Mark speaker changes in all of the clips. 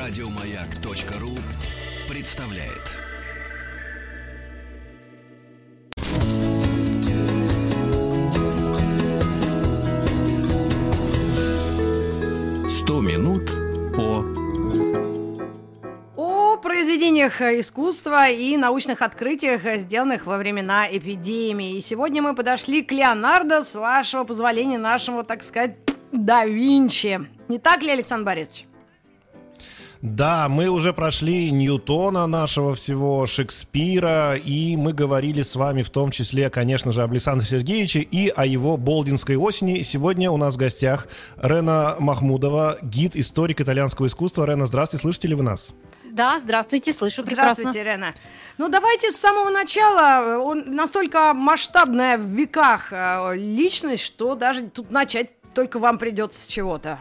Speaker 1: Радиомаяк.ру представляет. Сто минут по
Speaker 2: о произведениях искусства и научных открытиях, сделанных во времена эпидемии. И сегодня мы подошли к Леонардо, с вашего позволения, нашему, так сказать, да Винчи. Не так ли, Александр Борисович?
Speaker 3: Да, мы уже прошли Ньютона нашего всего, Шекспира, и мы говорили с вами в том числе, конечно же, об Александре Сергеевиче и о его Болдинской осени. Сегодня у нас в гостях Рена Махмудова, гид, историк итальянского искусства. Рена, здравствуйте, слышите ли вы нас?
Speaker 4: Да, здравствуйте, слышу прекрасно.
Speaker 2: Здравствуйте, Рена. Ну, давайте с самого начала. Он настолько масштабная в веках э, личность, что даже тут начать только вам придется с чего-то.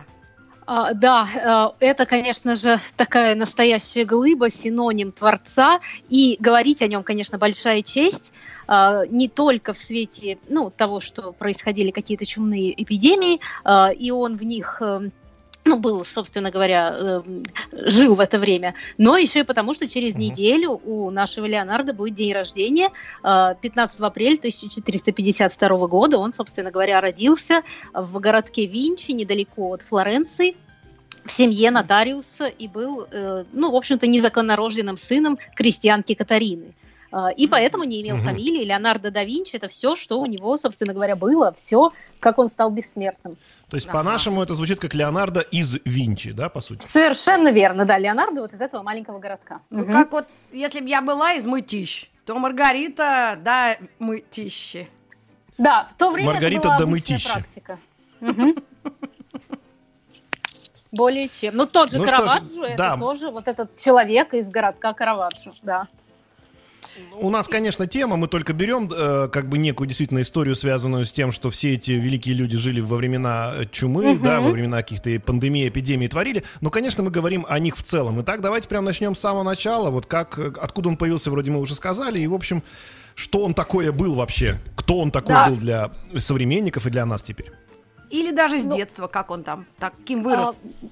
Speaker 4: А, да, э, это, конечно же, такая настоящая глыба, синоним Творца, и говорить о нем, конечно, большая честь, а, не только в свете ну, того, что происходили какие-то чумные эпидемии, а, и он в них э, ну, был, собственно говоря, э, жил в это время, но еще и потому, что через mm-hmm. неделю у нашего Леонардо будет день рождения, 15 э, апреля 1452 года. Он, собственно говоря, родился в городке Винчи, недалеко от Флоренции, в семье нотариуса и был, э, ну, в общем-то, незаконнорожденным сыном крестьянки Катарины. И поэтому не имел угу. фамилии. Леонардо да Винчи это все, что у него, собственно говоря, было, все, как он стал бессмертным.
Speaker 3: То есть, ага. по-нашему, это звучит как Леонардо из Винчи, да, по сути?
Speaker 4: Совершенно верно, да, Леонардо вот из этого маленького городка.
Speaker 2: Ну, угу. как вот, если бы я была из Мытищ, то Маргарита, да, Мытищи.
Speaker 4: Да, в то время
Speaker 3: Маргарита
Speaker 4: это была
Speaker 3: да Мытищи.
Speaker 4: практика. Более чем. Ну, тот же ну, Караваджо, это да. тоже вот этот человек из городка Караваджо, да.
Speaker 3: У нас, конечно, тема, мы только берем э, как бы некую действительно историю, связанную с тем, что все эти великие люди жили во времена э, чумы, угу. да, во времена каких-то пандемий, эпидемий творили. Но, конечно, мы говорим о них в целом. Итак, давайте прямо начнем с самого начала. Вот как, э, откуда он появился, вроде мы уже сказали. И, в общем, что он такое был вообще? Кто он такой да. был для современников и для нас теперь?
Speaker 2: Или даже с ну, детства, как он там, таким вырос? А,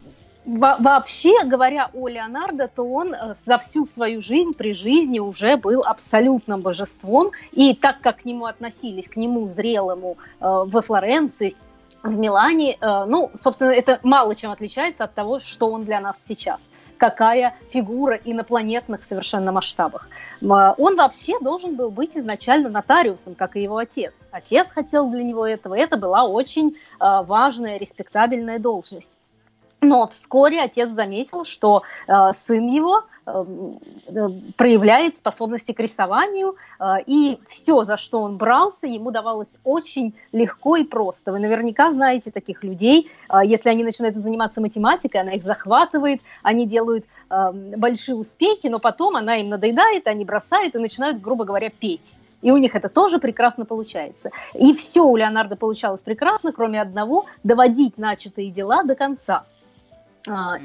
Speaker 4: вообще, говоря о Леонардо, то он э, за всю свою жизнь при жизни уже был абсолютным божеством. И так как к нему относились, к нему зрелому э, во Флоренции, в Милане, э, ну, собственно, это мало чем отличается от того, что он для нас сейчас. Какая фигура инопланетных совершенно масштабах. Он вообще должен был быть изначально нотариусом, как и его отец. Отец хотел для него этого. Это была очень важная, респектабельная должность. Но вскоре отец заметил, что э, сын его э, э, проявляет способности к рисованию, э, и все, за что он брался, ему давалось очень легко и просто. Вы наверняка знаете таких людей, э, если они начинают заниматься математикой, она их захватывает, они делают э, большие успехи, но потом она им надоедает, они бросают и начинают, грубо говоря, петь. И у них это тоже прекрасно получается. И все у Леонардо получалось прекрасно, кроме одного – доводить начатые дела до конца –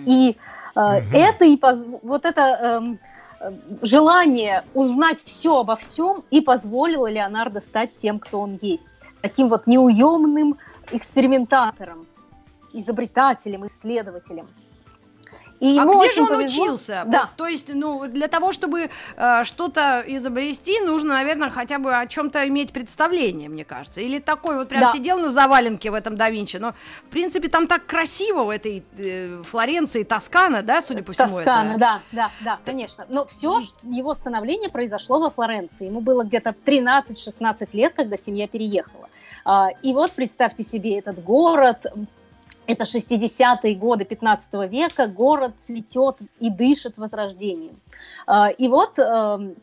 Speaker 4: и mm-hmm. это и вот это э, желание узнать все обо всем и позволило Леонардо стать тем, кто он есть. Таким вот неуемным экспериментатором, изобретателем, исследователем.
Speaker 2: И а где же он повезло. учился? Да. Вот, то есть, ну, для того, чтобы э, что-то изобрести, нужно, наверное, хотя бы о чем-то иметь представление, мне кажется. Или такой вот прям да. сидел на заваленке в этом да Винчи. Но, в принципе, там так красиво в этой э, Флоренции, Тоскана, да, судя по всему.
Speaker 4: Тоскана, это... да, да, да, конечно. Но все его становление произошло во Флоренции. Ему было где-то 13-16 лет, когда семья переехала. А, и вот представьте себе этот город, это 60-е годы 15 века, город цветет и дышит возрождением. А, и вот эм,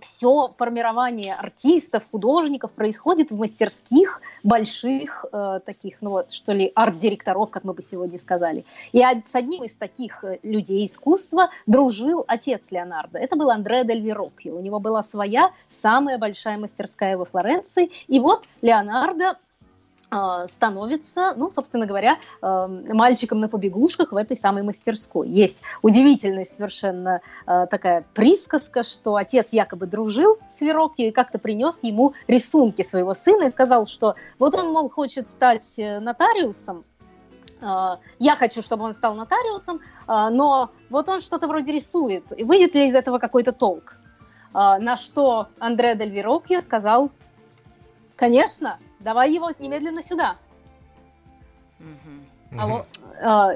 Speaker 4: все формирование артистов, художников происходит в мастерских больших э, таких, ну вот, что ли, арт-директоров, как мы бы сегодня сказали. И с одним из таких э, людей искусства дружил отец Леонардо. Это был Андре Дель Вероккио. У него была своя самая большая мастерская во Флоренции. И вот Леонардо становится, ну, собственно говоря, мальчиком на побегушках в этой самой мастерской. Есть удивительная совершенно а, такая присказка, что отец якобы дружил с Верокью и как-то принес ему рисунки своего сына и сказал, что вот он, мол, хочет стать э, нотариусом, я хочу, чтобы он стал нотариусом, но вот он что-то вроде рисует. Выйдет ли из этого какой-то толк? На что Андре Дель Вирокьо сказал, конечно, давай его немедленно сюда.
Speaker 3: Угу. Алло.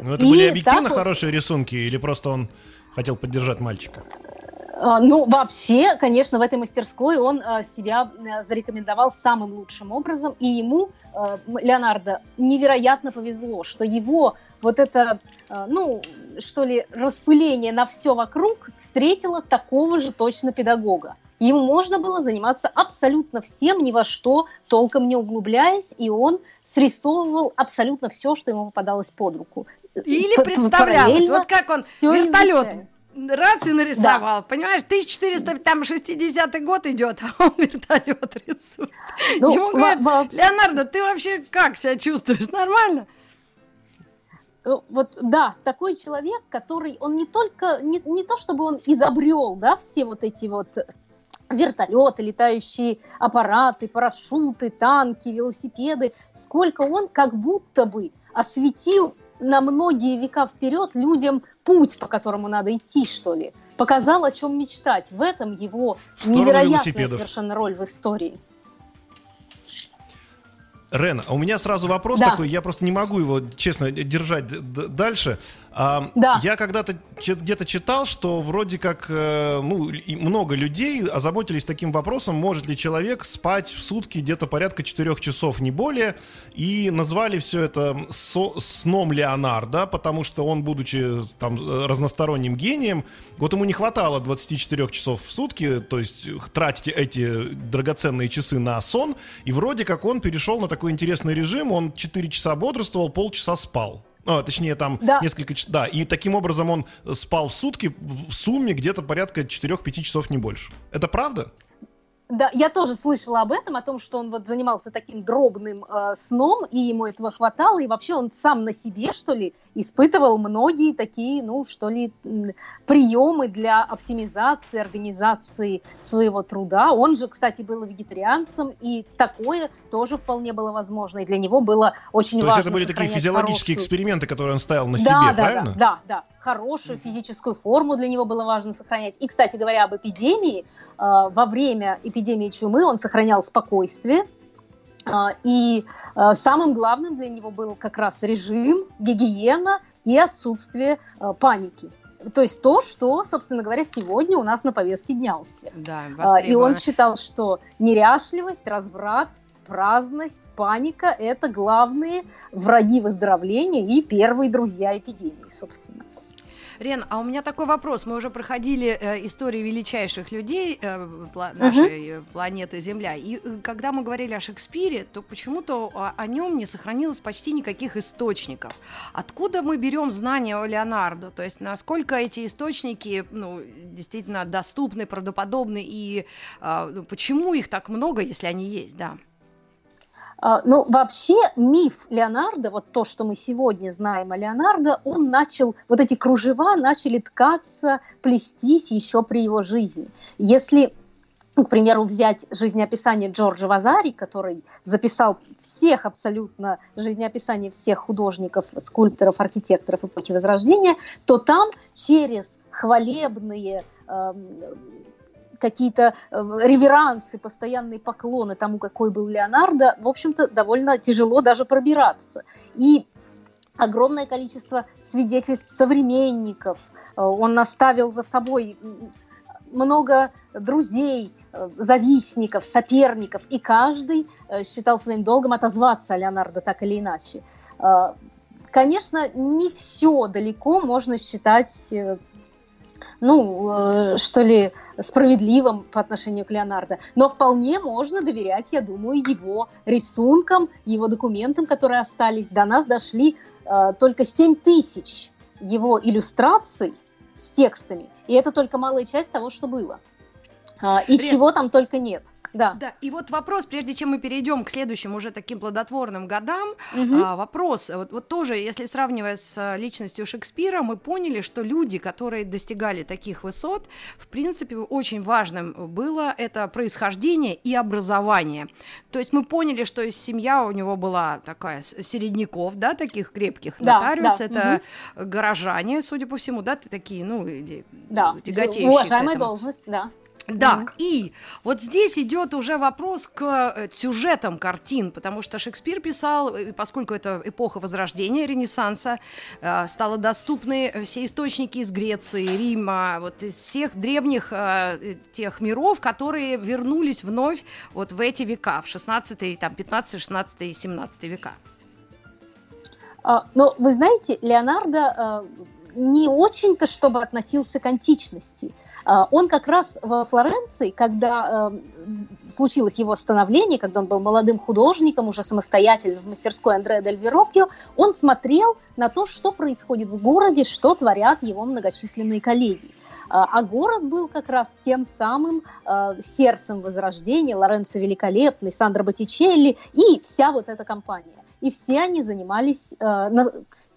Speaker 3: Ну, это были объективно так хорошие рисунки или просто он хотел поддержать мальчика?
Speaker 4: А, ну, вообще, конечно, в этой мастерской он а, себя зарекомендовал самым лучшим образом, и ему, э, Леонардо, невероятно повезло, что его вот это, ну, что ли, распыление на все вокруг встретило такого же точно педагога. Ему можно было заниматься абсолютно всем, ни во что толком не углубляясь, и он срисовывал абсолютно все, что ему попадалось под руку.
Speaker 2: Или представлялось, вот как он вертолет изучает раз и нарисовал. Да. Понимаешь, 1460 год идет, а он вертолет рисует. Ну, Ему говорят, во- Леонардо, ты вообще как себя чувствуешь? Нормально?
Speaker 4: Ну, вот да, такой человек, который, он не только, не, не то чтобы он изобрел, да, все вот эти вот вертолеты, летающие аппараты, парашюты, танки, велосипеды, сколько он как будто бы осветил на многие века вперед людям путь, по которому надо идти, что ли. Показал, о чем мечтать. В этом его невероятная совершенно роль в истории.
Speaker 3: Рен, а у меня сразу вопрос да. такой, я просто не могу его, честно, держать дальше. А, да. Я когда-то где-то читал, что вроде как э, ну, много людей озаботились таким вопросом, может ли человек спать в сутки где-то порядка 4 часов, не более, и назвали все это со, сном Леонардо, потому что он, будучи там разносторонним гением, вот ему не хватало 24 часов в сутки, то есть тратить эти драгоценные часы на сон, и вроде как он перешел на такой интересный режим, он 4 часа бодрствовал, полчаса спал. А, точнее, там да. несколько часов. Да, и таким образом он спал в сутки в сумме где-то порядка 4-5 часов, не больше. Это правда?
Speaker 4: Да, я тоже слышала об этом, о том, что он вот занимался таким дробным э, сном, и ему этого хватало, и вообще он сам на себе, что ли, испытывал многие такие, ну, что ли, приемы для оптимизации, организации своего труда. Он же, кстати, был вегетарианцем, и такое тоже вполне было возможно, и для него было очень
Speaker 3: То
Speaker 4: важно.
Speaker 3: То есть это были такие физиологические хорошую... эксперименты, которые он ставил на да, себе,
Speaker 4: да,
Speaker 3: правильно?
Speaker 4: Да, да, да. Хорошую физическую форму для него было важно сохранять. И, кстати говоря, об эпидемии, Э, во время эпидемии чумы он сохранял спокойствие, э, и э, самым главным для него был как раз режим, гигиена и отсутствие паники. То есть то, что, собственно говоря, сегодня у нас на повестке дня у всех. Да, и он считал, что неряшливость, разврат, праздность, паника – это главные враги выздоровления и первые друзья эпидемии, собственно.
Speaker 2: Рен, а у меня такой вопрос. Мы уже проходили э, истории величайших людей э, пла- нашей uh планеты Земля. И э, когда мы говорили о Шекспире, то почему-то о, о нем не сохранилось почти никаких источников. Откуда мы берем знания о Леонардо? То есть насколько эти источники ну, действительно доступны, правдоподобны, и э, почему их так много, если они есть, да?
Speaker 4: А, ну, вообще миф Леонардо, вот то, что мы сегодня знаем о Леонардо, он начал, вот эти кружева начали ткаться, плестись еще при его жизни. Если ну, к примеру, взять жизнеописание Джорджа Вазари, который записал всех абсолютно жизнеописание всех художников, скульпторов, архитекторов эпохи Возрождения, то там через хвалебные э, какие-то э, реверансы, постоянные поклоны тому, какой был Леонардо, в общем-то, довольно тяжело даже пробираться. И огромное количество свидетельств современников. Э, он оставил за собой много друзей, э, завистников, соперников, и каждый считал своим долгом отозваться о Леонардо так или иначе. Конечно, не все далеко можно считать ну, э, что ли, справедливым по отношению к Леонардо. Но вполне можно доверять, я думаю, его рисункам, его документам, которые остались. До нас дошли э, только 7 тысяч его иллюстраций с текстами. И это только малая часть того, что было. Э, и Рен, чего там только нет.
Speaker 2: Да. да. И вот вопрос, прежде чем мы перейдем к следующим уже таким плодотворным годам, угу. а, вопрос, вот, вот тоже, если сравнивая с а, личностью Шекспира, мы поняли, что люди, которые достигали таких высот, в принципе, очень важным было это происхождение и образование. То есть мы поняли, что семья у него была такая середняков, да, таких крепких. Да, Нотариус да. это угу. горожане, судя по всему, да, такие, ну, или
Speaker 4: да. тяготеющие. Уважаемая должность, да.
Speaker 2: Да, mm-hmm. и вот здесь идет уже вопрос к э, сюжетам картин, потому что Шекспир писал, э, поскольку это эпоха Возрождения, Ренессанса, э, стало доступны все источники из Греции, Рима, вот из всех древних тех миров, которые вернулись вновь вот в эти века, в 16, там, 15, 16 и 17 века.
Speaker 4: А, но вы знаете, Леонардо не очень-то, чтобы относился к античности – он как раз во Флоренции, когда э, случилось его становление, когда он был молодым художником, уже самостоятельно в мастерской Андреа Дель Вероккио, он смотрел на то, что происходит в городе, что творят его многочисленные коллеги. А, а город был как раз тем самым э, сердцем Возрождения, Лоренцо Великолепный, Сандро Боттичелли и вся вот эта компания. И все они занимались э,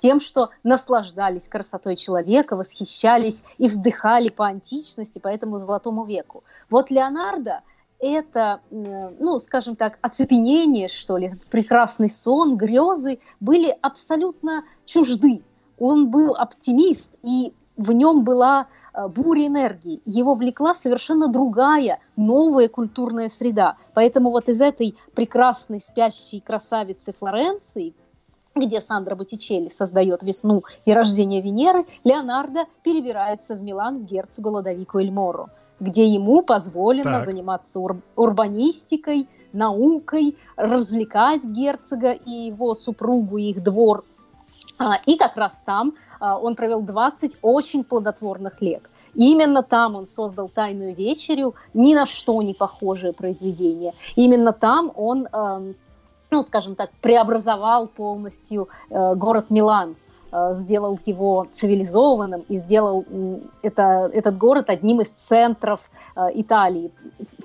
Speaker 4: тем, что наслаждались красотой человека, восхищались и вздыхали по античности, по этому золотому веку. Вот Леонардо это, ну, скажем так, оцепенение, что ли, прекрасный сон, грезы были абсолютно чужды. Он был оптимист, и в нем была э, буря энергии. Его влекла совершенно другая, новая культурная среда. Поэтому вот из этой прекрасной спящей красавицы Флоренции, где Сандра Боттичелли создает «Весну» и «Рождение Венеры», Леонардо перебирается в Милан к герцогу Лодовику Эльмору, где ему позволено так. заниматься ур- урбанистикой, наукой, развлекать герцога и его супругу, и их двор. А, и как раз там а, он провел 20 очень плодотворных лет. И именно там он создал «Тайную вечерю», ни на что не похожее произведение. именно там он скажем так, преобразовал полностью э, город Милан, э, сделал его цивилизованным и сделал это, этот город одним из центров э, Италии.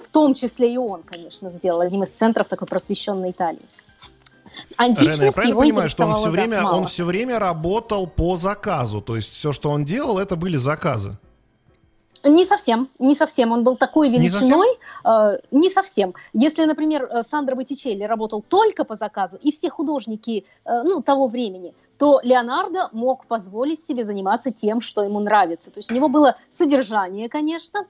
Speaker 4: В том числе и он, конечно, сделал одним из центров такой просвещенной Италии.
Speaker 3: Античность Рена, я правильно понимаю, что он все, время, он все время работал по заказу? То есть все, что он делал, это были заказы?
Speaker 4: Не совсем, не совсем. Он был такой величиной. Не совсем? Э, не совсем. Если, например, э, Сандро Боттичелли работал только по заказу, и все художники э, ну, того времени, то Леонардо мог позволить себе заниматься тем, что ему нравится. То есть у него было содержание, конечно,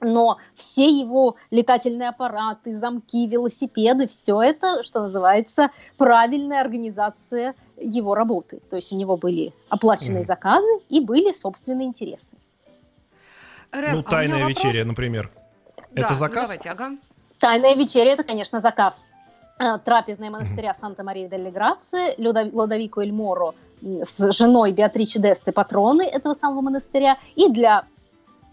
Speaker 4: но все его летательные аппараты, замки, велосипеды, все это, что называется, правильная организация его работы. То есть у него были оплаченные mm. заказы и были собственные интересы.
Speaker 3: Рэм, ну, тайная а вечеря, например. Да, это заказ? Ну, давайте, ага.
Speaker 4: Тайная вечеря это, конечно, заказ. Э, трапезная монастыря Санта-Мария дель Грации, Лодовико Эль Моро с женой Беатричи Десты патроны этого самого монастыря. И для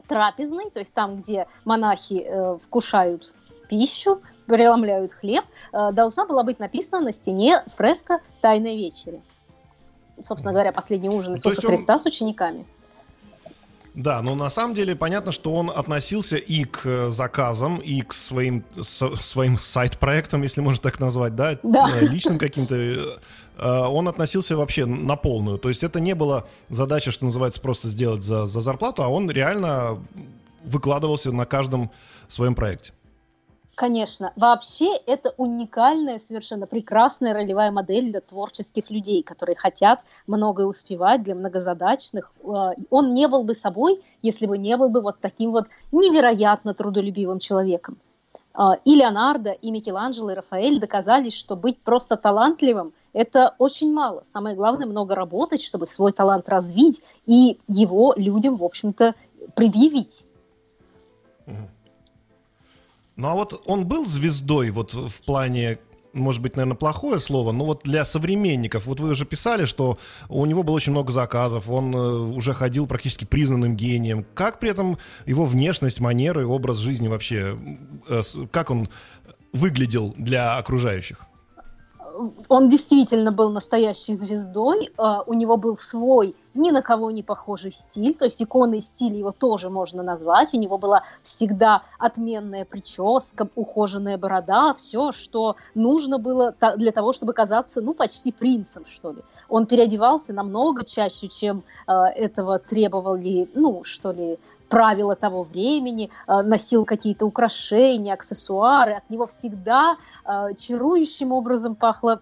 Speaker 4: трапезной, то есть там, где монахи э, вкушают пищу, преломляют хлеб, э, должна была быть написана на стене фреска «Тайной вечери». Собственно говоря, последний ужин Иисуса Христа он... с учениками.
Speaker 3: Да, но на самом деле понятно, что он относился и к э, заказам, и к своим, со, своим сайт-проектам, если можно так назвать, да, да. Э, личным каким-то. Э, он относился вообще на полную. То есть это не была задача, что называется, просто сделать за, за зарплату, а он реально выкладывался на каждом своем проекте.
Speaker 4: Конечно. Вообще это уникальная, совершенно прекрасная ролевая модель для творческих людей, которые хотят многое успевать, для многозадачных. А, он не был бы собой, если бы не был бы вот таким вот невероятно трудолюбивым человеком. А, и Леонардо, и Микеланджело, и Рафаэль доказали, что быть просто талантливым – это очень мало. Самое главное – много работать, чтобы свой талант развить и его людям, в общем-то, предъявить.
Speaker 3: Ну а вот он был звездой вот в плане может быть, наверное, плохое слово, но вот для современников, вот вы уже писали, что у него было очень много заказов, он э, уже ходил практически признанным гением. Как при этом его внешность, манеры, образ жизни вообще, э, как он выглядел для окружающих?
Speaker 4: Он действительно был настоящей звездой, а, у него был свой ни на кого не похожий стиль, то есть иконой стиля его тоже можно назвать, у него была всегда отменная прическа, ухоженная борода, все, что нужно было для того, чтобы казаться, ну, почти принцем, что ли. Он переодевался намного чаще, чем э, этого требовали, ну, что ли, правила того времени, э, носил какие-то украшения, аксессуары, от него всегда э, чарующим образом пахло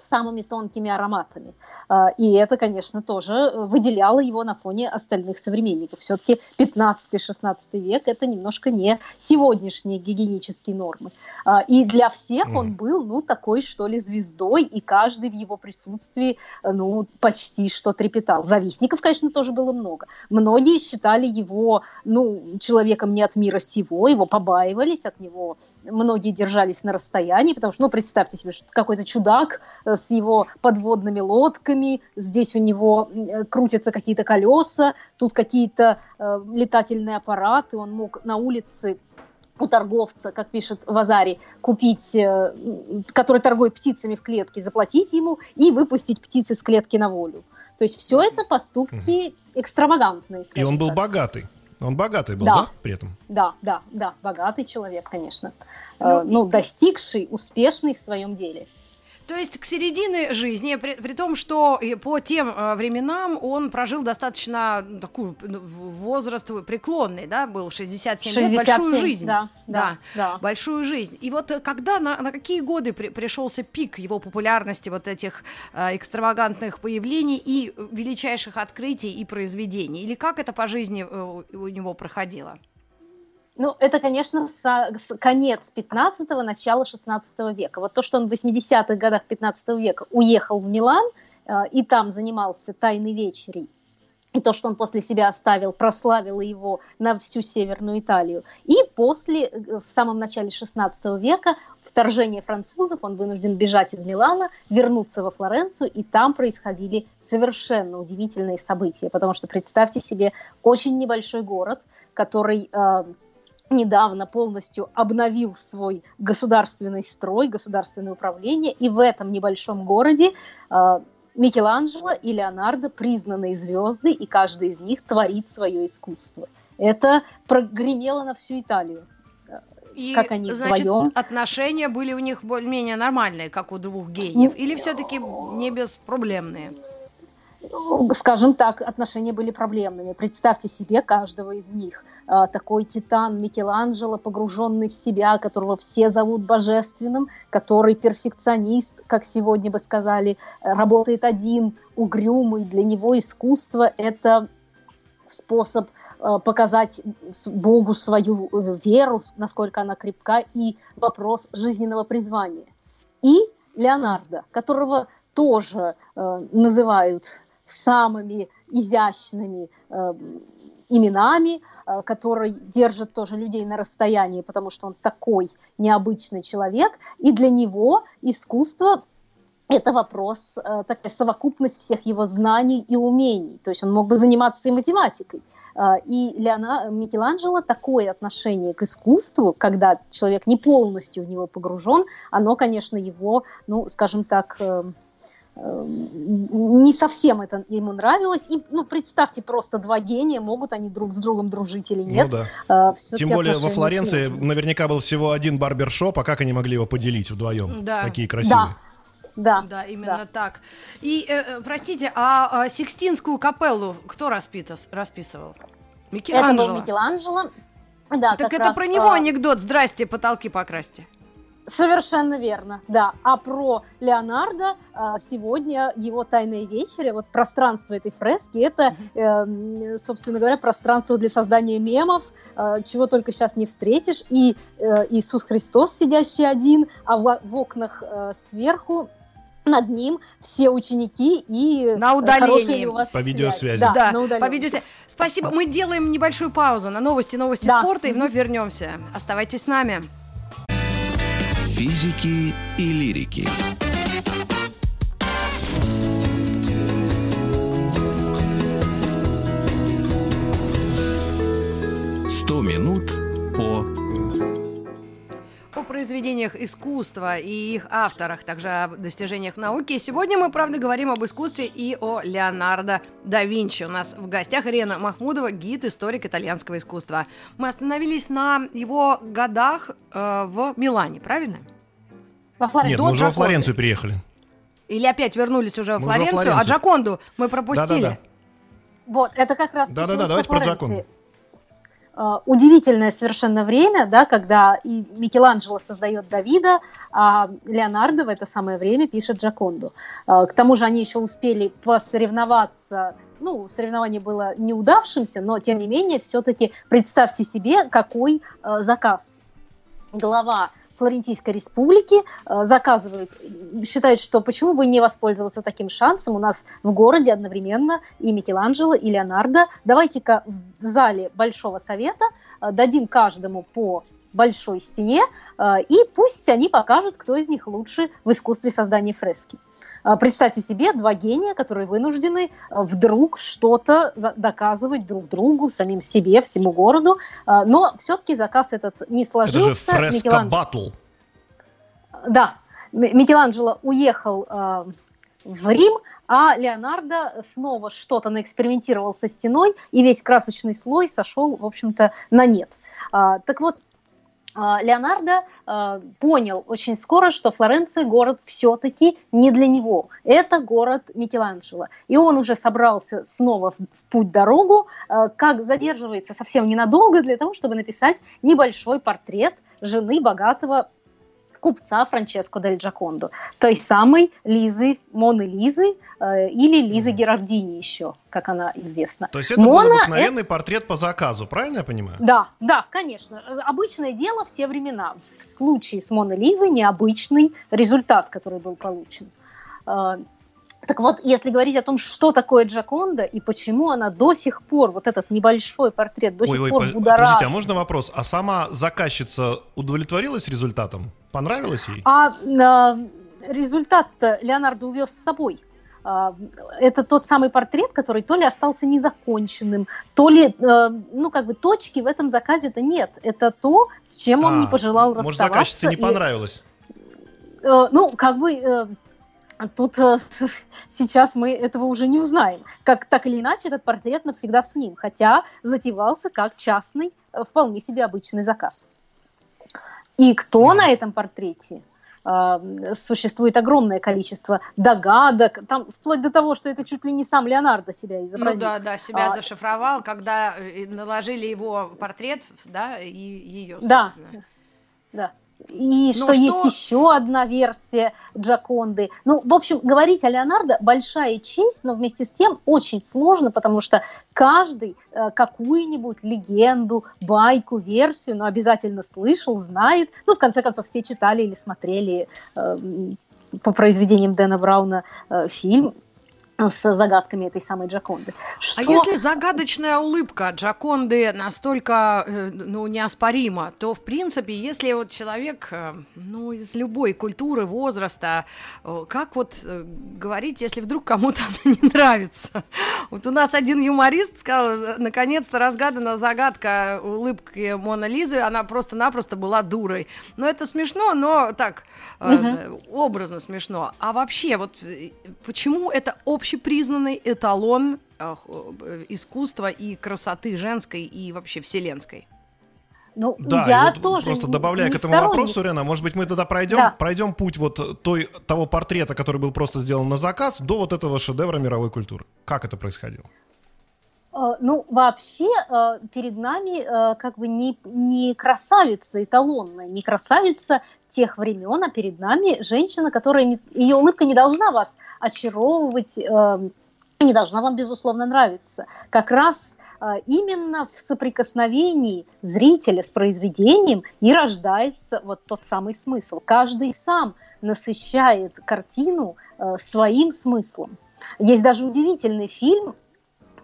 Speaker 4: самыми тонкими ароматами. А, и это, конечно, тоже выделяло его на фоне остальных современников. Все-таки 15-16 век – это немножко не сегодняшние гигиенические нормы. А, и для всех он был, ну, такой, что ли, звездой, и каждый в его присутствии, ну, почти что трепетал. Завистников, конечно, тоже было много. Многие считали его, ну, человеком не от мира сего, его побаивались от него. Многие держались на расстоянии, потому что, ну, представьте себе, что какой-то чудак Э, с его подводными лодками, здесь у него э, крутятся какие-то колеса, тут какие-то э, летательные аппараты, он мог на улице у торговца, как пишет Вазари, купить, э, который торгует птицами в клетке, заплатить ему и выпустить птицы с клетки на волю. То есть все это поступки экстравагантные.
Speaker 3: И он был так. богатый. Он богатый был, да. да, при этом?
Speaker 4: Да, да, да, богатый человек, конечно. Ну, ну достигший, успешный в своем деле.
Speaker 2: То есть к середине жизни, при, при том, что по тем э, временам он прожил достаточно такую ну, возраст преклонный, да, был 67, 67 лет, большую жизнь. Да, да, да, большую жизнь. И вот когда, на, на какие годы при, пришелся пик его популярности, вот этих э, экстравагантных появлений и величайших открытий и произведений? Или как это по жизни э, у него проходило?
Speaker 4: Ну, это, конечно, с, с конец 15-го, начало 16 века. Вот то, что он в 80-х годах 15 века уехал в Милан э, и там занимался тайной вечерей, и то, что он после себя оставил, прославило его на всю Северную Италию. И после, э, в самом начале XVI века, вторжение французов, он вынужден бежать из Милана, вернуться во Флоренцию, и там происходили совершенно удивительные события, потому что представьте себе очень небольшой город, который э, недавно полностью обновил свой государственный строй, государственное управление, и в этом небольшом городе э, Микеланджело и Леонардо признанные звезды, и каждый из них творит свое искусство. Это прогремело на всю Италию.
Speaker 2: И, как они значит, вдвоем. отношения были у них более-менее нормальные, как у двух гениев, или все-таки не беспроблемные?
Speaker 4: Скажем так, отношения были проблемными. Представьте себе каждого из них. А, такой титан Микеланджело, погруженный в себя, которого все зовут божественным, который перфекционист, как сегодня бы сказали, работает один, угрюмый. Для него искусство – это способ а, показать Богу свою э, веру, насколько она крепка, и вопрос жизненного призвания. И Леонардо, которого тоже э, называют самыми изящными э, именами, э, который держит тоже людей на расстоянии, потому что он такой необычный человек, и для него искусство это вопрос, э, такая совокупность всех его знаний и умений. То есть он мог бы заниматься и математикой. Э, и Леона, Микеланджело такое отношение к искусству, когда человек не полностью в него погружен, оно, конечно, его, ну, скажем так, э, не совсем это ему нравилось. И, ну, представьте, просто два гения, могут они друг с другом дружить или нет. Ну,
Speaker 3: да. э, Тем более во Флоренции наверняка был всего один барбершоп, а как они могли его поделить вдвоем? Да. Такие красивые.
Speaker 4: Да. Да,
Speaker 2: да, именно да. так. И, э, э простите, а, а Сикстинскую капеллу кто распитов, расписывал?
Speaker 4: Микеланджело. Это был Микеланджело.
Speaker 2: Да, так это раз, про него а... анекдот. Здрасте, потолки покрасьте.
Speaker 4: Совершенно верно, да. А про Леонардо а, сегодня его тайные вечери, вот пространство этой фрески, это, э, собственно говоря, пространство для создания мемов, э, чего только сейчас не встретишь. И э, Иисус Христос, сидящий один, а в, окнах э, сверху над ним все ученики и
Speaker 2: на удалении у вас
Speaker 3: по видеосвязи.
Speaker 2: Да, да на удалении. по видеосвязи. Спасибо. Мы делаем небольшую паузу на новости, новости да. спорта и вновь вернемся. Оставайтесь с нами
Speaker 1: физики и лирики.
Speaker 2: Произведениях искусства и их авторах, также о достижениях науки. Сегодня мы, правда, говорим об искусстве и о Леонардо да Винчи. У нас в гостях Ирена Махмудова, гид, историк итальянского искусства. Мы остановились на его годах э, в Милане, правильно?
Speaker 3: Во Флоренцию. Нет, До мы уже во Флоренцию переехали.
Speaker 2: Или опять вернулись уже в Флоренцию, Флоренцию, а Джаконду мы пропустили. Да-да-да.
Speaker 4: Вот, это как раз
Speaker 3: Да-да-да, давайте про Джаконду.
Speaker 4: Uh, удивительное совершенно время, да, когда и Микеланджело создает Давида, а Леонардо в это самое время пишет Джаконду. Uh, к тому же они еще успели посоревноваться ну, соревнование было неудавшимся, но тем не менее, все-таки представьте себе, какой э, заказ. Глава Флорентийской республики э, заказывают, считают, что почему бы не воспользоваться таким шансом. У нас в городе одновременно и Микеланджело, и Леонардо. Давайте-ка в зале Большого Совета э, дадим каждому по большой стене, э, и пусть они покажут, кто из них лучше в искусстве создания фрески. А, представьте себе два гения, которые вынуждены а, вдруг что-то доказывать друг другу, самим себе, всему городу. А, но все-таки заказ этот не сложился.
Speaker 3: Это же фреска батл.
Speaker 4: Да. Микеланджело уехал в Рим, а Леонардо снова что-то наэкспериментировал со стеной, и весь красочный слой сошел, в общем-то, на нет. Так вот, а, Леонардо э, понял очень скоро, что Флоренция город все-таки не для него. Это город Микеланджело. И он уже собрался снова в, путь-дорогу, э, как задерживается совсем ненадолго для того, чтобы написать небольшой портрет жены богатого купца Франческо дель Джакондо, той самой Лизы, Моны Лизы э, или Лизы Герардини еще, как она известна.
Speaker 3: То есть это Мона был обыкновенный это... портрет по заказу, правильно я понимаю?
Speaker 4: Да, да, конечно. Обычное дело в те времена. В случае с Моной Лизой необычный результат, который был получен. Так вот, если говорить о том, что такое Джаконда и почему она до сих пор, вот этот небольшой портрет, до ой, сих ой, пор будоражит.
Speaker 3: Подождите, а можно вопрос? А сама заказчица удовлетворилась результатом? Понравилось ей?
Speaker 4: А, а результат Леонардо увез с собой. А, это тот самый портрет, который то ли остался незаконченным, то ли, э, ну, как бы точки в этом заказе-то нет. Это то, с чем он а, не пожелал может, расставаться.
Speaker 3: Может, заказчице не понравилось?
Speaker 4: И, э, ну, как бы э, Тут э, сейчас мы этого уже не узнаем. Как так или иначе, этот портрет навсегда с ним, хотя затевался как частный, э, вполне себе обычный заказ. И кто на этом портрете? Э, существует огромное количество догадок, там вплоть до того, что это чуть ли не сам Леонардо себя изобразил.
Speaker 2: Ну да, да, себя а, зашифровал, когда наложили его портрет, да, и ее, собственно.
Speaker 4: Да, да и что, что есть еще одна версия Джаконды. Ну, в общем, говорить о Леонардо большая честь, но вместе с тем очень сложно, потому что каждый э, какую-нибудь легенду, байку, версию, но обязательно слышал, знает. Ну, в конце концов, все читали или смотрели э, по произведениям Дэна Брауна э, фильм с загадками этой самой Джаконды.
Speaker 2: А что... А если загадочная улыбка Джаконды настолько э, ну, неоспорима, то, в принципе, если вот человек э, ну, из любой культуры, возраста, э, как вот говорить, если вдруг кому-то она не нравится? Вот у нас один юморист сказал, наконец-то разгадана загадка улыбки Мона Лизы, она просто-напросто была дурой. Но это смешно, но так, угу. образно смешно. А вообще, вот почему это общее общепризнанный эталон э, искусства и красоты женской и вообще вселенской.
Speaker 3: Ну, да, я вот тоже просто добавляя к этому сторонник. вопросу, Рена, может быть, мы тогда пройдем, да. пройдем путь вот той, того портрета, который был просто сделан на заказ, до вот этого шедевра мировой культуры. Как это происходило?
Speaker 4: Э, ну, вообще, э, перед нами э, как бы не, не красавица эталонная, не красавица тех времен, а перед нами женщина, которая, не, ее улыбка не должна вас очаровывать, не должна вам, безусловно, нравиться. Как раз именно в соприкосновении зрителя с произведением и рождается вот тот самый смысл. Каждый сам насыщает картину своим смыслом. Есть даже удивительный фильм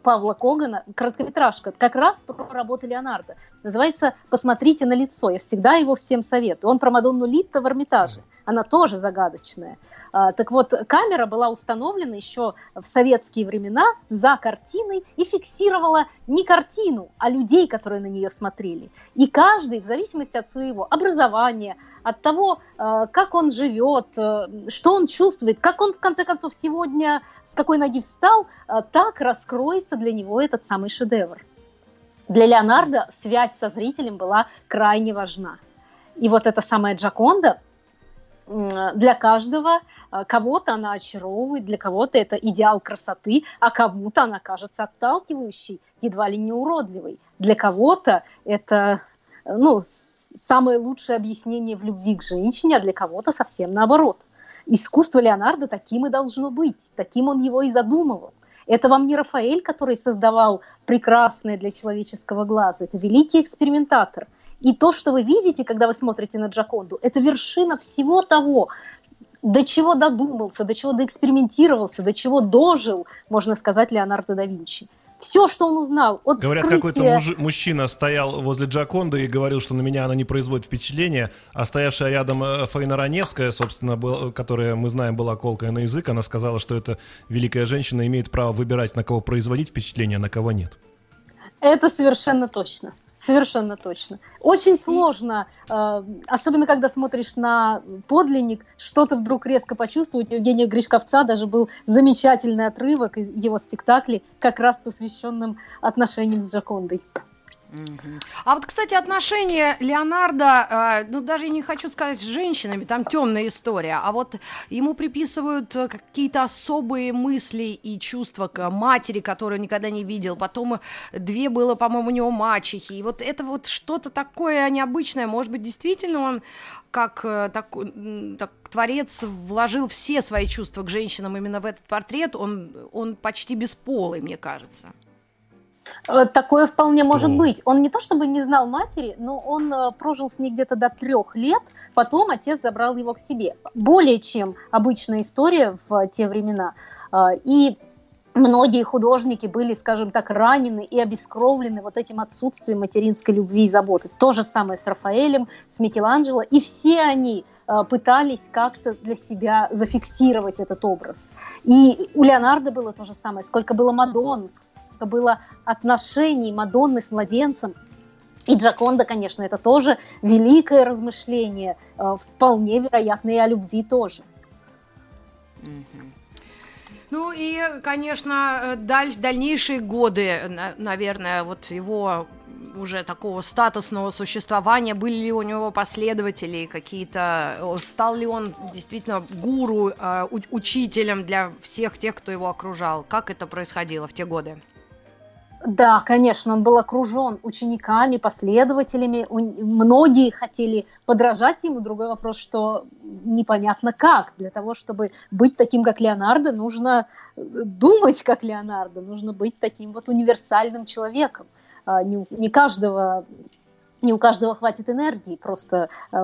Speaker 4: Павла Когана, короткометражка, как раз про работу Леонардо. Называется «Посмотрите на лицо». Я всегда его всем советую. Он про Мадонну Литто в Эрмитаже. Она тоже загадочная. А, так вот, камера была установлена еще в советские времена за картиной и фиксировала не картину, а людей, которые на нее смотрели. И каждый, в зависимости от своего образования, от того, а, как он живет, а, что он чувствует, как он, в конце концов, сегодня с какой ноги встал, так раскроется для него этот самый шедевр. Для Леонардо связь со зрителем была крайне важна. И вот эта самая Джаконда для каждого а, кого-то она очаровывает, для кого-то это идеал красоты, а кому-то она кажется отталкивающей, едва ли не уродливой. Для кого-то это ну, самое лучшее объяснение в любви к женщине, а для кого-то совсем наоборот. Искусство Леонардо таким и должно быть, таким он его и задумывал. Это вам не Рафаэль, который создавал прекрасное для человеческого глаза, это великий экспериментатор. И то, что вы видите, когда вы смотрите на Джаконду, это вершина всего того, до чего додумался, до чего доэкспериментировался, до чего дожил, можно сказать, Леонардо да Винчи. Все, что он узнал от
Speaker 3: Говорят, вскрытия... какой-то муж... мужчина стоял возле Джаконды и говорил, что на меня она не производит впечатления, а стоявшая рядом э, Фаина Раневская, собственно, был, которая, мы знаем, была колкая на язык, она сказала, что эта великая женщина имеет право выбирать, на кого производить впечатление, а на кого нет.
Speaker 4: Это совершенно точно. Совершенно точно. Очень сложно, э, особенно когда смотришь на подлинник, что-то вдруг резко почувствовать. У Евгения Гришковца даже был замечательный отрывок из его спектаклей, как раз посвященным отношениям с Джакондой.
Speaker 2: А вот, кстати, отношения Леонардо, э, ну даже не хочу сказать с женщинами, там темная история, а вот ему приписывают э, какие-то особые мысли и чувства к матери, которую никогда не видел. Потом две было, по-моему, у него мачехи. И вот это вот что-то такое необычное. Может быть, действительно он как, э, так, так творец вложил все свои чувства к женщинам именно в этот портрет. Он, он почти бесполый, мне кажется.
Speaker 4: Э, такое вполне может mm. быть. Он не то чтобы не знал матери, но он э, прожил с ней где-то до трех лет, потом отец забрал его к себе. Более чем обычная история в те времена. Э, и многие художники были, скажем так, ранены и обескровлены вот этим отсутствием материнской любви и заботы. То же самое с Рафаэлем, с Микеланджело. И все они пытались как-то для себя зафиксировать этот образ. И у Леонардо было то же самое. Сколько было Мадонн, было отношений Мадонны с младенцем. И Джаконда, конечно, это тоже великое размышление, э, вполне вероятно, и о любви тоже.
Speaker 2: Ну и, конечно, э, даль, дальнейшие годы, наверное, вот его уже такого статусного существования, были ли у него последователи какие-то, стал ли он действительно гуру, э, учителем для всех тех, кто его окружал? Как это происходило в те годы?
Speaker 4: Да, конечно, он был окружен учениками, последователями. Многие хотели подражать ему. Другой вопрос, что непонятно как. Для того, чтобы быть таким, как Леонардо, нужно э, думать, как Леонардо. Нужно быть таким вот универсальным человеком. А, не, не каждого не у каждого хватит энергии просто э,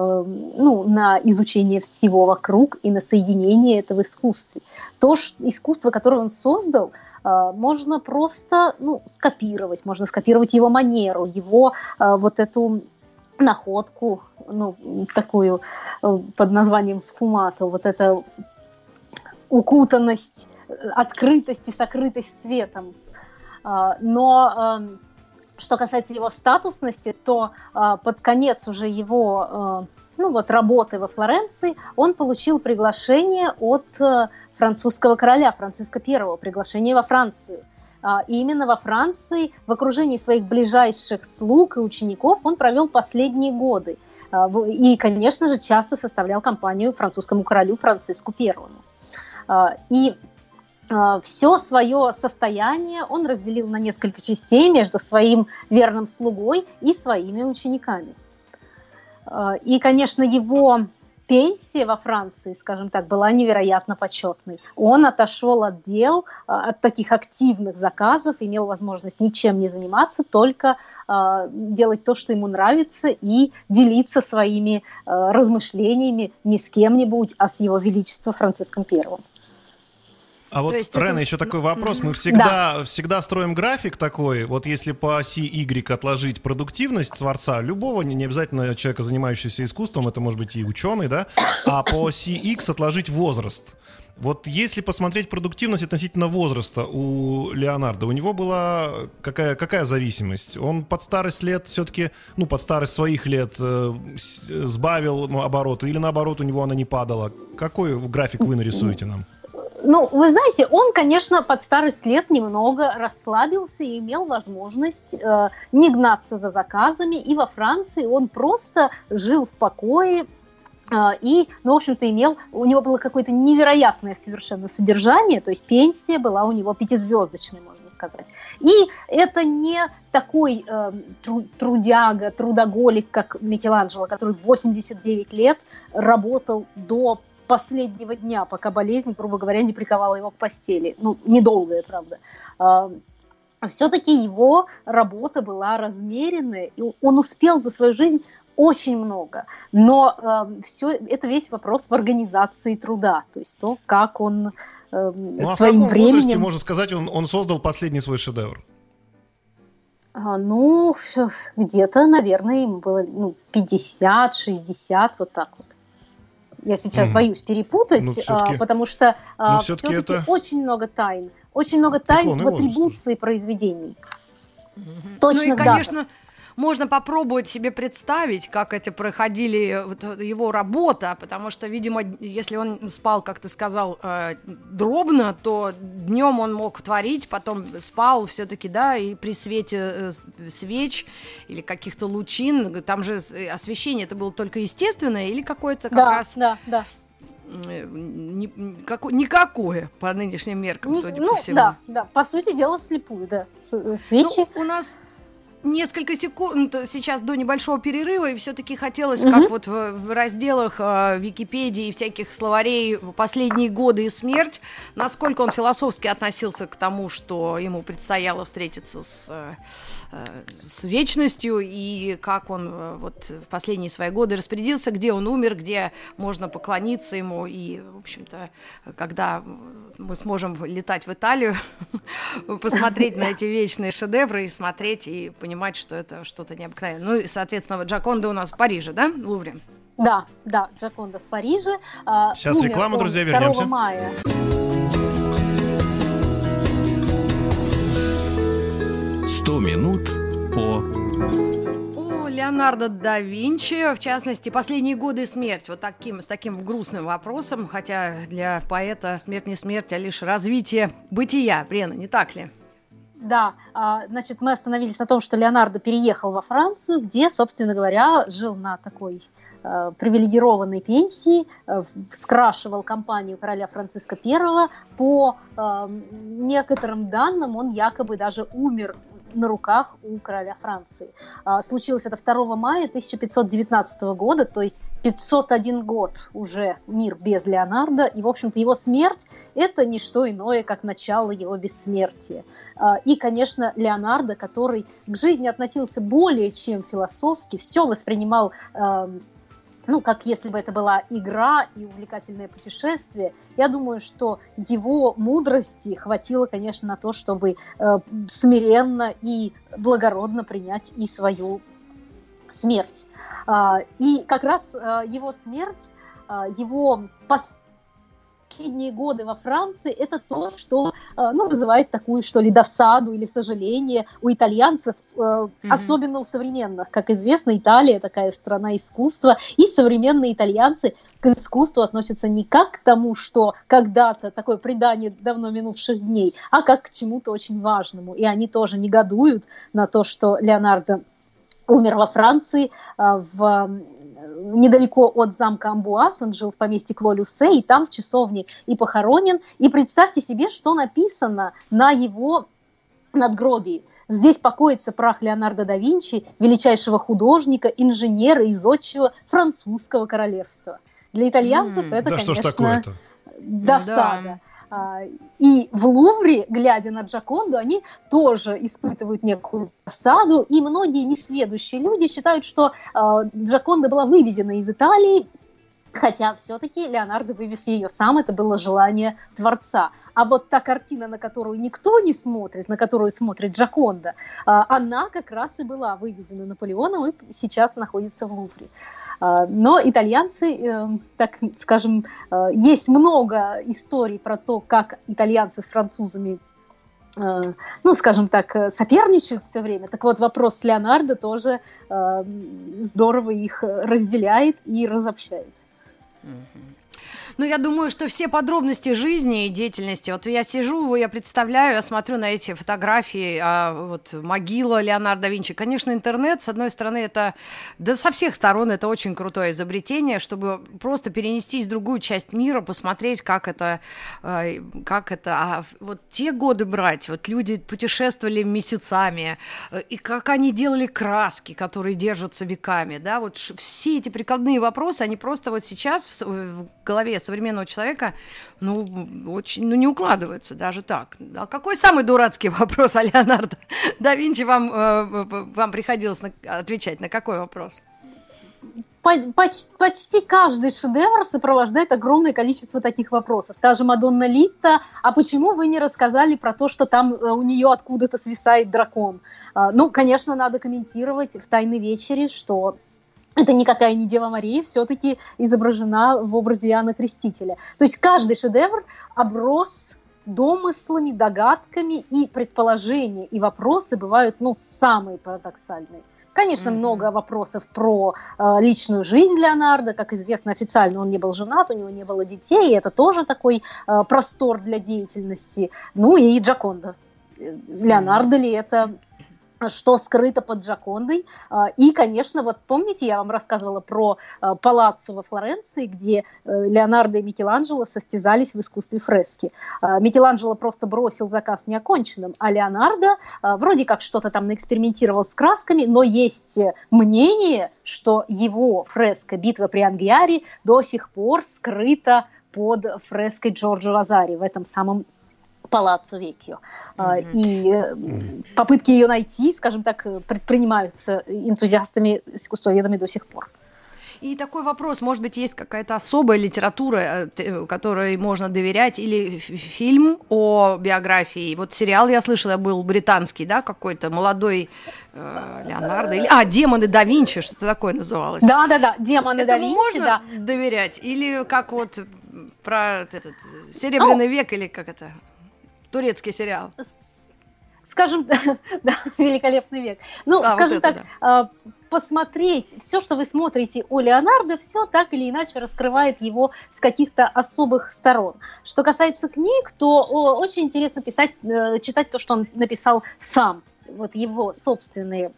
Speaker 4: ну, на изучение всего вокруг и на соединение этого искусства. То что, искусство, которое он создал, э, можно просто ну, скопировать, можно скопировать его манеру, его э, вот эту находку, ну, такую э, под названием сфумата, вот эта укутанность, открытость и сокрытость светом. Э, но э, что касается его статусности, то э, под конец уже его э, ну, вот, работы во Флоренции он получил приглашение от э, французского короля Франциска I, приглашение во Францию. И именно во Франции, в окружении своих ближайших слуг и учеников, он провел последние годы. И, конечно же, часто составлял компанию французскому королю Франциску I. И все свое состояние он разделил на несколько частей между своим верным слугой и своими учениками. А, и, конечно, его пенсия во Франции, скажем так, была невероятно почетной. Он отошел от дел, а, от таких активных заказов, имел возможность ничем не заниматься, только делать то, что ему нравится, и делиться своими размышлениями не с кем-нибудь, а с его величеством Франциском Первым.
Speaker 3: А вот, есть Рена, это... еще такой вопрос. Мы всегда, да. всегда строим график такой, вот если по оси Y отложить продуктивность творца, любого, не обязательно человека, занимающегося искусством, это может быть и ученый, да, а по оси X отложить возраст. Вот если посмотреть продуктивность относительно возраста у Леонардо, у него была какая, какая зависимость? Он под старость лет все-таки, ну, под старость своих лет э, сбавил ну, обороты, или наоборот у него она не падала? Какой график вы нарисуете нам?
Speaker 4: Ну, вы знаете, он, конечно, под старость лет немного расслабился и имел возможность э, не гнаться за заказами. И во Франции он просто жил в покое, э, и, ну, в общем-то, имел, у него было какое-то невероятное совершенно содержание, то есть пенсия была у него пятизвездочной, можно сказать. И это не такой э, тру трудяга, трудоголик, как Микеланджело, который в 89 лет работал до последнего дня, пока болезнь, грубо говоря, не приковала его к постели. Ну, недолгая, правда. А, все-таки его работа была размеренная, и он успел за свою жизнь очень много. Но э, все это весь вопрос в организации труда, то есть то, как он э, ну, а своим в временем. Возрасте,
Speaker 3: можно сказать, он, он создал последний свой шедевр.
Speaker 4: А, ну, где-то, наверное, ему было ну, 50-60, вот так вот. Я сейчас mm. боюсь перепутать, ну, а, потому что а, все-таки, все-таки это... очень много тайн. Очень много тайн в атрибуции произведений.
Speaker 2: Mm-hmm. Точно, ну и, конечно, дата можно попробовать себе представить, как это проходили вот, его работа, потому что, видимо, если он спал, как ты сказал, э, дробно, то днем он мог творить, потом спал все-таки, да, и при свете э, свеч или каких-то лучин, там же освещение это было только естественное или какое-то как
Speaker 4: да,
Speaker 2: раз...
Speaker 4: Да, да
Speaker 2: ни, как, никакое по нынешним меркам, судя
Speaker 4: ну,
Speaker 2: по всему.
Speaker 4: Да, да, по сути дела вслепую, да. Э, свечи.
Speaker 2: Ну, у нас несколько секунд сейчас до небольшого перерыва, и все-таки хотелось, угу. как вот в, в разделах э, Википедии и всяких словарей последние годы и смерть, насколько он философски относился к тому, что ему предстояло встретиться с, э, с вечностью, и как он э, вот в последние свои годы распорядился, где он умер, где можно поклониться ему, и, в общем-то, когда мы сможем летать в Италию, посмотреть на эти вечные шедевры и смотреть и понимать, что это что-то необыкновенное. Ну и, соответственно, Джаконда у нас в Париже, да, в Лувре?
Speaker 4: Да, да, Джаконда в Париже.
Speaker 3: А, Сейчас Умер реклама, друзья, вернемся.
Speaker 4: мая.
Speaker 1: Сто минут по
Speaker 2: Леонардо да Винчи, в частности, последние годы и смерть. Вот таким, с таким грустным вопросом, хотя для поэта смерть не смерть, а лишь развитие бытия. Брена, не так ли?
Speaker 4: Да, а, значит, мы остановились на том, что Леонардо переехал во Францию, где, собственно говоря, жил на такой э, привилегированной пенсии, э, скрашивал компанию короля Франциска I. По э, некоторым данным, он якобы даже умер на руках у короля Франции. А, случилось это 2 мая 1519 года, то есть 501 год уже мир без Леонардо, и, в общем-то, его смерть – это не что иное, как начало его бессмертия. А, и, конечно, Леонардо, который к жизни относился более чем философски, все воспринимал ну, как если бы это была игра и увлекательное путешествие. Я думаю, что его мудрости хватило, конечно, на то, чтобы э, смиренно и благородно принять и свою смерть. Э, и как раз э, его смерть, э, его пос последние годы во Франции, это то, что э, ну, вызывает такую, что ли, досаду или сожаление у итальянцев, mm-hmm. особенно у современных. Как известно, Италия такая страна искусства, и современные итальянцы к искусству относятся не как к тому, что когда-то такое предание давно минувших дней, а как к чему-то очень важному. И они тоже негодуют на то, что Леонардо умер во Франции э, в недалеко от замка Амбуас, он жил в поместье Клолюсе, и там в часовне и похоронен. И представьте себе, что написано на его надгробии. Здесь покоится прах Леонардо да Винчи, величайшего художника, инженера и зодчего французского королевства. Для итальянцев mm, это, да конечно, досада. Да. А, и в Лувре, глядя на Джаконду, они тоже испытывают некую осаду, и многие несведущие люди считают, что а, Джаконда была вывезена из Италии Хотя все-таки Леонардо вывез ее сам, это было желание Творца. А вот та картина, на которую никто не смотрит, на которую смотрит Джаконда, а, она как раз и была вывезена Наполеоном и сейчас находится в Лувре. А, но итальянцы, э, так скажем, э, есть много историй про то, как итальянцы с французами э, ну, скажем так, соперничают все время. Так вот, вопрос с Леонардо тоже здорово их разделяет и разобщает.
Speaker 2: Mm-hmm. Ну, я думаю, что все подробности жизни и деятельности, вот я сижу, я представляю, я смотрю на эти фотографии, а, вот могила Леонардо Винчи. Конечно, интернет, с одной стороны, это, да со всех сторон это очень крутое изобретение, чтобы просто перенестись в другую часть мира, посмотреть, как это, а, как это, а вот те годы брать, вот люди путешествовали месяцами, и как они делали краски, которые держатся веками, да, вот все эти прикладные вопросы, они просто вот сейчас в, в голове современного человека, ну, очень, ну, не укладываются даже так. А какой самый дурацкий вопрос о Леонардо да Винчи вам, э, вам приходилось на, отвечать? На какой вопрос?
Speaker 4: почти, почти каждый шедевр сопровождает огромное количество таких вопросов. Та же Мадонна Литта, а почему вы не рассказали про то, что там э, у нее откуда-то свисает дракон? А, ну, конечно, надо комментировать в «Тайной вечере», что это никакая не Дева Мария, все-таки изображена в образе Иоанна Крестителя. То есть каждый шедевр оброс домыслами, догадками и предположения, и вопросы бывают, ну, самые парадоксальные. Конечно, mm-hmm. много вопросов про э, личную жизнь Леонардо. Как известно, официально он не был женат, у него не было детей, и это тоже такой э, простор для деятельности. Ну и Джаконда. Э, Леонардо ли это что скрыто под Джакондой. А, и, конечно, вот помните, я вам рассказывала про а, палаццо во Флоренции, где э, Леонардо и Микеланджело состязались в искусстве фрески. А, Микеланджело просто бросил заказ неоконченным, а Леонардо вроде как что-то там наэкспериментировал с красками, но есть мнение, что его фреска «Битва при Ангиаре» до сих пор скрыта под фреской Джорджо Вазари в этом самом Палаццо Веккио. Mm-hmm. И mm-hmm. попытки ее найти, скажем так, предпринимаются энтузиастами, искусствоведами до сих пор.
Speaker 2: И такой вопрос, может быть, есть какая-то особая литература, э, которой можно доверять, или фильм о биографии. Вот сериал, я слышала, был британский, да, какой-то молодой э, Леонардо, или, а, «Демоны да Винчи», что-то такое называлось.
Speaker 4: Да-да-да, «Демоны да Винчи»,
Speaker 2: можно да. доверять? Или как вот про этот, Серебряный oh. век, или как это? Турецкий сериал?
Speaker 4: Скажем, да, великолепный век. Ну, а, скажем вот так, да. посмотреть все, что вы смотрите о Леонардо, все так или иначе раскрывает его с каких-то особых сторон. Что касается книг, то очень интересно писать, э, читать то, что он написал сам вот его собственные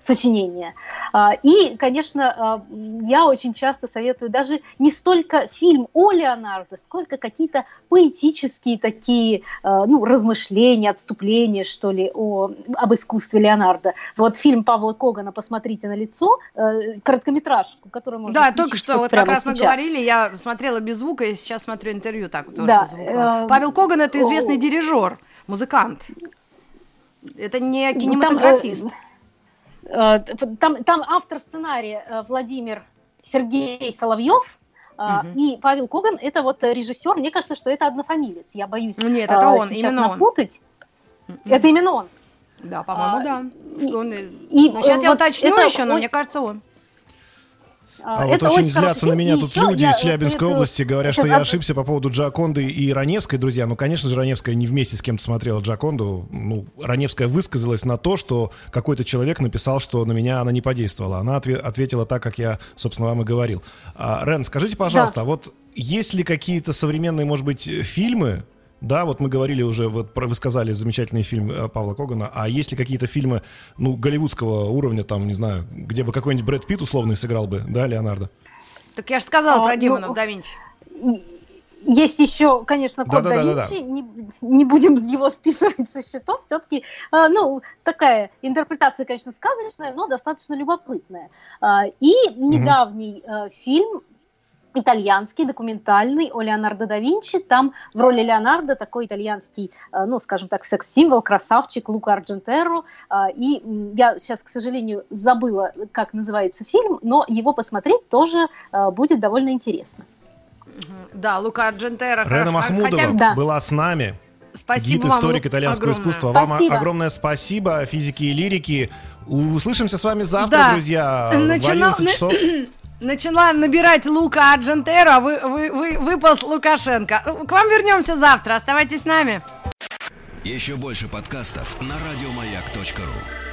Speaker 4: сочинения. А, и, конечно, а, я очень часто советую даже не столько фильм о Леонардо, сколько какие-то поэтические такие а, ну, размышления, отступления, что ли, о, об искусстве Леонардо. Вот фильм Павла Когана «Посмотрите на лицо», э, короткометражку, которую можно
Speaker 2: Да, только что, вот как раз сейчас. мы говорили, я смотрела без звука, и сейчас смотрю интервью так тоже да, без звука. Э, Павел Коган – это известный о... дирижер, музыкант. Это не ну, кинематографист. Там,
Speaker 4: Э, там, там автор сценария э, Владимир Сергей Соловьев, Uh-huh. И Павел Коган это вот режиссер. Мне кажется, что это однофамилец. Я боюсь
Speaker 2: Нет, это он,
Speaker 4: сейчас именно напутать. Он. Это именно он.
Speaker 2: Да, по-моему, а, да. Он, и, ну, сейчас вот я уточню это еще, но он... мне кажется, он.
Speaker 3: А, а вот очень злятся на меня тут люди из Челябинской советую... области, говорят, что я ошибся по поводу Джаконды и Раневской. Друзья, ну, конечно же, Раневская не вместе с кем-то смотрела Джаконду. Ну, Раневская высказалась на то, что какой-то человек написал, что на меня она не подействовала. Она отве- ответила так, как я, собственно, вам и говорил. А, Рен, скажите, пожалуйста, да. вот есть ли какие-то современные, может быть, фильмы, да, вот мы говорили уже, вот вы сказали замечательный фильм э, Павла Когана, а есть ли какие-то фильмы, ну, голливудского уровня, там, не знаю, где бы какой-нибудь Брэд Питт условный сыграл бы, да, Леонардо?
Speaker 2: Так я же сказала а, про демонов ну, да Винчи.
Speaker 4: Есть еще, конечно, код да, да, да, да, Не, не будем его списывать со счетов. Все-таки, э, ну, такая интерпретация, конечно, сказочная, но достаточно любопытная. Э, и недавний э, фильм итальянский, документальный о Леонардо да Винчи. Там в роли Леонардо такой итальянский, э, ну, скажем так, секс-символ, красавчик Лука Арджентеро. Э, и я сейчас, к сожалению, забыла, как называется фильм, но его посмотреть тоже э, будет довольно интересно.
Speaker 2: Да, Лука Арджентеро.
Speaker 3: Рена Махмудова хотя... да. была с нами. Спасибо Гид-историк итальянского огромное. искусства. Спасибо. Вам огромное спасибо, физики и лирики. Услышимся с вами завтра, да. друзья, Начинал... в 11 часов.
Speaker 2: начала набирать Лука Арджентера, вы, вы, вы, выполз Лукашенко. К вам вернемся завтра, оставайтесь с нами.
Speaker 1: Еще больше подкастов на радиомаяк.ру